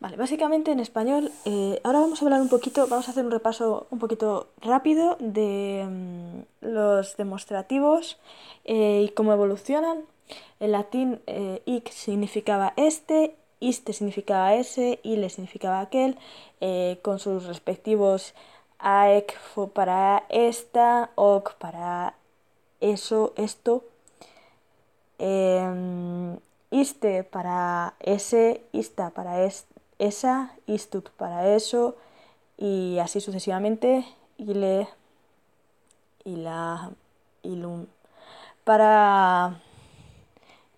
Vale, básicamente en español, eh, ahora vamos a hablar un poquito, vamos a hacer un repaso un poquito rápido de mm, los demostrativos eh, y cómo evolucionan. En latín, eh, ic significaba este, iste significaba ese, ile significaba aquel, con sus respectivos aec fue para esta, oc para eso, esto, em, iste para ese, ista para este esa, istut para eso, y así sucesivamente, ile, ila, ilum, para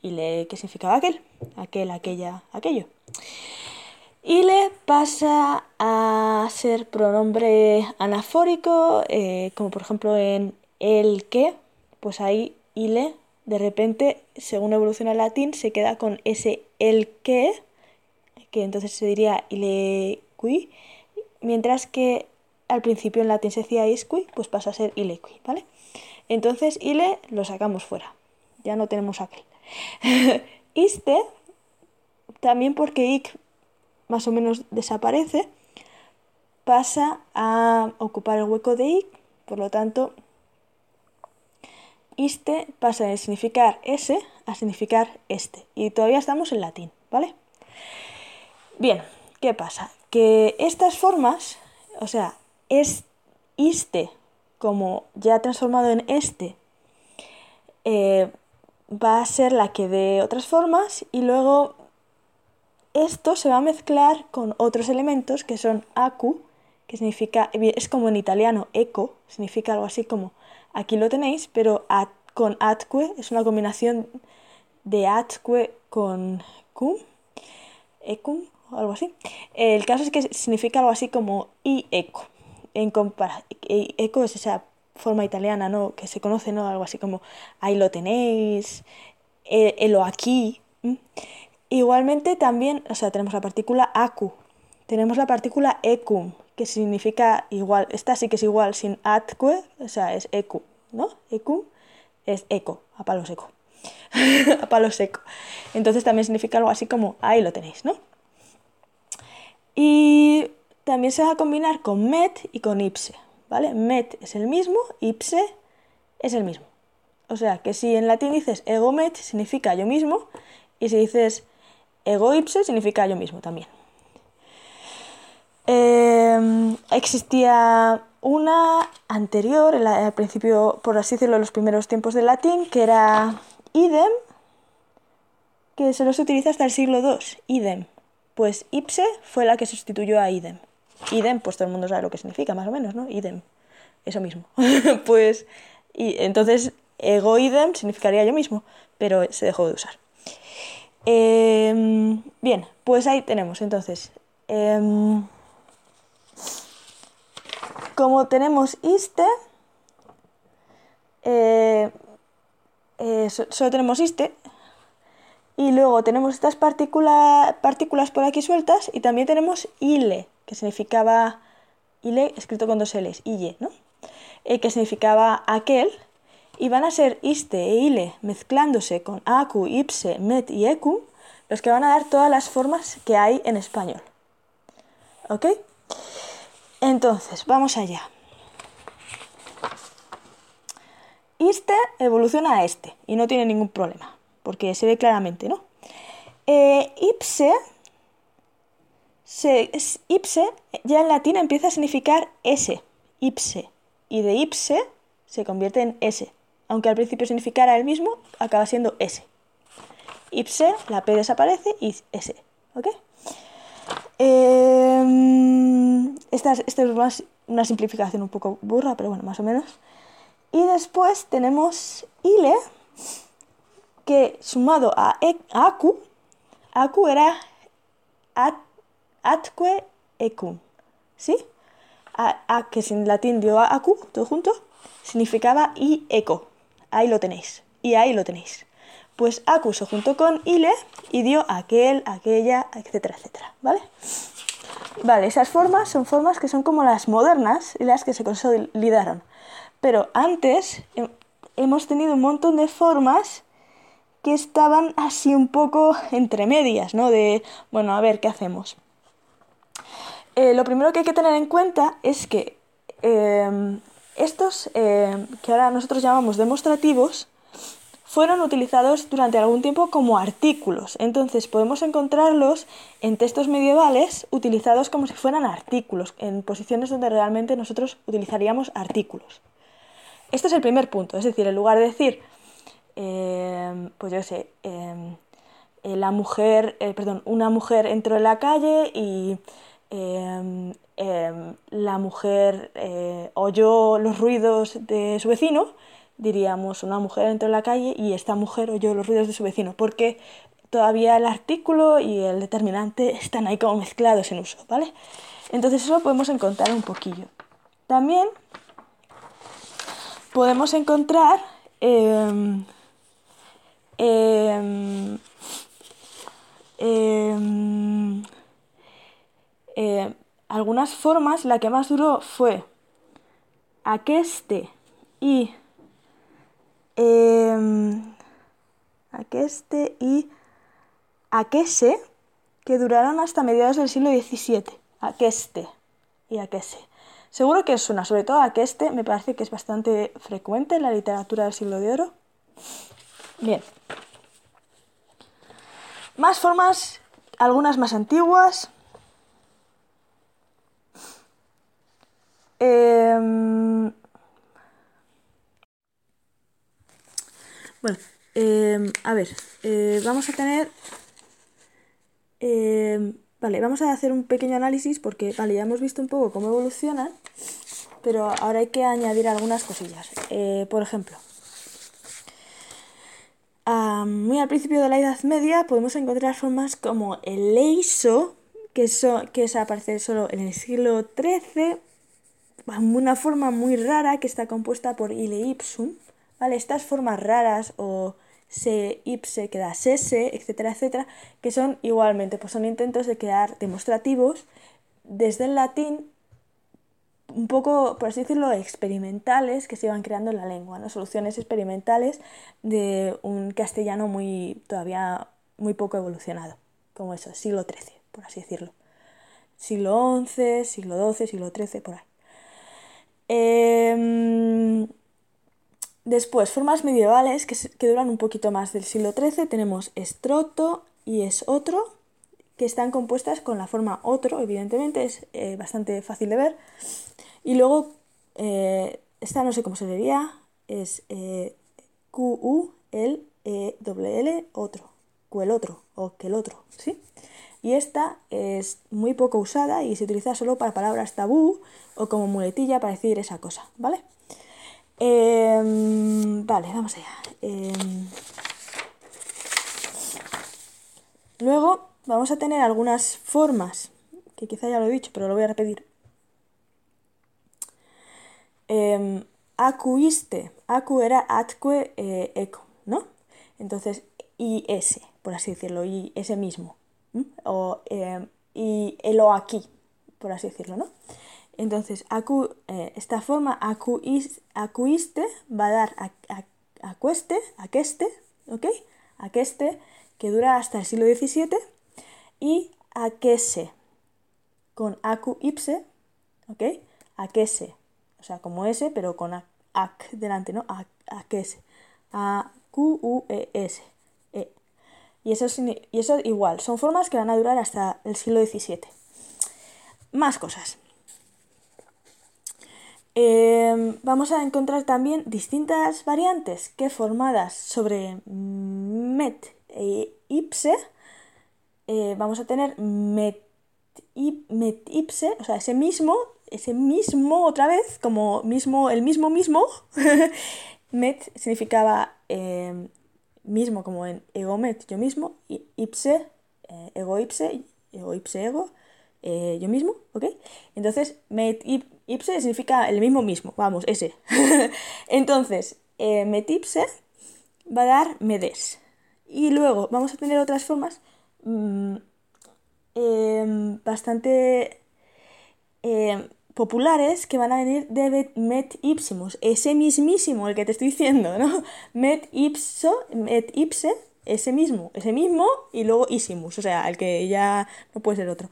ile, ¿qué significaba aquel? Aquel, aquella, aquello. Ile pasa a ser pronombre anafórico, eh, como por ejemplo en el que, pues ahí ile, de repente, según evoluciona el latín, se queda con ese el que, que entonces se diría ilequi, mientras que al principio en latín se decía isqui, pues pasa a ser ilequi, ¿vale? Entonces ile lo sacamos fuera, ya no tenemos aquel. Iste, también porque ic más o menos desaparece, pasa a ocupar el hueco de ic, por lo tanto, iste pasa de significar ese a significar este. Y todavía estamos en latín, ¿vale? Bien, ¿qué pasa? Que estas formas, o sea, es este como ya transformado en este, eh, va a ser la que dé otras formas y luego esto se va a mezclar con otros elementos que son acu, que significa, es como en italiano eco, significa algo así como aquí lo tenéis, pero con atque es una combinación de atque con cum, ecum, algo así. El caso es que significa algo así como y eco. En eco es esa forma italiana, ¿no? Que se conoce, ¿no? Algo así como ahí lo tenéis, el, o aquí. Igualmente también, o sea, tenemos la partícula acu, tenemos la partícula ecum, que significa igual, esta sí que es igual sin atque, o sea, es ecu, ¿no? Ecum es eco, a palo seco. a palo seco. Entonces también significa algo así como ahí lo tenéis, ¿no? Y también se va a combinar con met y con ipse, ¿vale? Met es el mismo, ipse es el mismo. O sea, que si en latín dices ego met significa yo mismo y si dices ego ipse significa yo mismo también. Em, existía una anterior, al principio, por así decirlo, en los primeros tiempos del latín, que era idem, que solo se utiliza hasta el siglo II, idem, pues ipse fue la que sustituyó a idem. Idem, pues todo el mundo sabe lo que significa, más o menos, ¿no? Idem, eso mismo. pues, y entonces, ego idem significaría yo mismo, pero se dejó de usar. Em, bien, pues ahí tenemos, entonces. Em, como tenemos iste, eh, eh, solo tenemos iste, y luego tenemos estas partículas por aquí sueltas y también tenemos ile, que significaba ile escrito con dos L's, ille, ¿no? Eh, que significaba aquel. Y van a ser iste e ile mezclándose con acu, ipse, met y ecu, los que van a dar todas las formas que hay en español. ¿Ok? Entonces, vamos allá. Iste evoluciona a este y no tiene ningún problema porque se ve claramente, ¿no? Eh, ipse, se, ipse ya en latín empieza a significar ese, ipse, y de ipse se convierte en ese, aunque al principio significara el mismo, acaba siendo ese. Ipse, la P desaparece y ese, ¿ok? Em, esta, esta, es una simplificación un poco burra, pero bueno, más o menos. Y después tenemos ile, que sumado a, e, acu era atque ecum, ¿sí? A, que sin latín dio acu, todo junto, significaba y eco. Ahí lo tenéis. Y ahí lo tenéis. Pues acu se juntó con ile y dio aquel, aquella, etcétera, etcétera, ¿vale? Vale, esas formas son formas que son como las modernas y las que se consolidaron. Pero antes hemos tenido un montón de formas que estaban así un poco entre medias, ¿no? De, bueno, a ver, ¿qué hacemos? eh, lo primero que hay que tener en cuenta es que em, estos, em, que ahora nosotros llamamos demostrativos, fueron utilizados durante algún tiempo como artículos. Entonces podemos encontrarlos en textos medievales utilizados como si fueran artículos, en posiciones donde realmente nosotros utilizaríamos artículos. Este es el primer punto, es decir, en lugar de decir, em, pues yo sé, em, eh, la mujer, eh, perdón, una mujer entró en la calle y em, la mujer eh, oyó los ruidos de su vecino, diríamos una mujer entró en la calle y esta mujer oyó los ruidos de su vecino, porque todavía el artículo y el determinante están ahí como mezclados en uso, ¿vale? Entonces eso lo podemos encontrar un poquillo. También podemos encontrar em, em, eh, algunas formas, la que más duró fue aqueste y Aqueste y Aquese, que duraron hasta mediados del siglo XVII. Aqueste y Aquese. Seguro que es una, sobre todo Aqueste, me parece que es bastante frecuente en la literatura del siglo de oro. Bien. Más formas, algunas más antiguas. Eh, Bueno, em, a ver, eh, vamos a tener... Em, vale, vamos a hacer un pequeño análisis porque, vale, ya hemos visto un poco cómo evolucionan, pero ahora hay que añadir algunas cosillas. Eh, por ejemplo, muy al principio de la Edad Media podemos encontrar formas como el leiso, que, que es aparecer solo en el siglo XIII, una forma muy rara que está compuesta por ile ipsum, ¿vale? Estas formas raras o se, ipse, que da sese, etcétera, etcétera, que son igualmente, pues son intentos de crear demostrativos desde el latín un poco, por así decirlo, experimentales que se iban creando en la lengua, ¿no? soluciones experimentales de un castellano muy todavía muy poco evolucionado, como eso, siglo XIII, por así decirlo. Siglo XI, siglo XII, siglo XIII, por ahí. Eh, Después, formas medievales que, duran un poquito más del siglo XIII, tenemos estroto y es otro, que están compuestas con la forma otro, evidentemente, es eh, bastante fácil de ver. Y luego, eh, esta no sé cómo se diría, es eh, Q-U, el E, L, otro, Q el otro, o que el otro, ¿sí? Y esta es muy poco usada y se utiliza solo para palabras tabú o como muletilla para decir esa cosa, ¿vale? Em, vale, vamos allá. Em, luego vamos a tener algunas formas, que quizá ya lo he dicho, pero lo voy a repetir. Eh, acuiste, acu era atque eh, eco, ¿no? Entonces, y ese, por así decirlo, y ese mismo. O, y el o aquí, por así decirlo, ¿no? Entonces, eh, esta forma acuiste va a dar a, a, aqueste, ¿ok? Aqueste, que dura hasta el siglo XVII, y aquese, con acu ipse, ¿ok? Aquese, o sea, como ese, pero con ac, delante, ¿no? Aquese, a q e s e. Y eso, y eso igual, son formas que van a durar hasta el siglo XVII. Más cosas. Em, vamos a encontrar también distintas variantes que formadas sobre met e ipse, eh, vamos a tener met, met ipse, o sea, ese mismo, ese mismo otra vez, como mismo, el mismo mismo, met significaba em, mismo como en ego met, yo mismo, y ipse, eh, ego ipse, ego ipse ego, eh, yo mismo, ¿ok? Entonces, met ipse significa el mismo mismo, vamos, ese. Entonces, metipse va a dar medes. Y luego vamos a tener otras formas mm, em, bastante em, populares que van a venir de met ipsimus, ese mismísimo, el que te estoy diciendo, ¿no? Met ipso, met ipse ese mismo, ese mismo y luego isimus, o sea, el que ya no puede ser otro.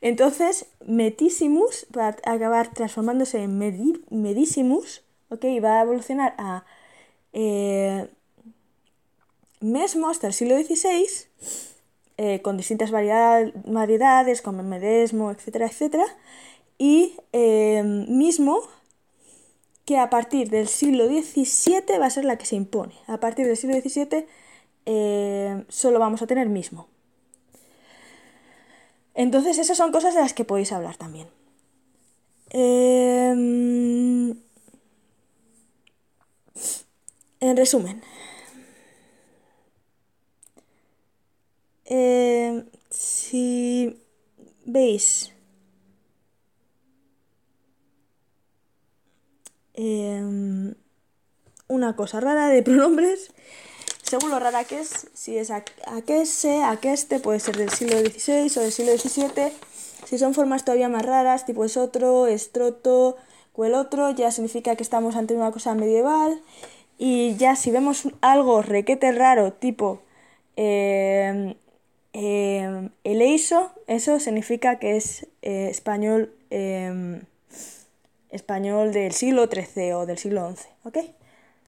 Entonces, metissimus va a acabar transformándose en medissimus, ¿ok? Y va a evolucionar a eh, mesmo hasta el siglo XVI, eh, con distintas variedades, como medesmo, etcétera, etcétera, y eh, mismo que a partir del siglo XVII va a ser la que se impone. A partir del siglo XVII eh, solo vamos a tener mismo. Entonces esas son cosas de las que podéis hablar también. Em, en resumen, em, si veis Em, una cosa rara de pronombres, según lo rara que es, si es aquese, aqueste, puede ser del siglo XVI o del siglo XVII. Si son formas todavía más raras, tipo es otro, estroto el otro, ya significa que estamos ante una cosa medieval. Y ya si vemos algo requete raro, tipo eh, eh, eso significa que es eh, español español del siglo XIII o del siglo XI, ¿ok?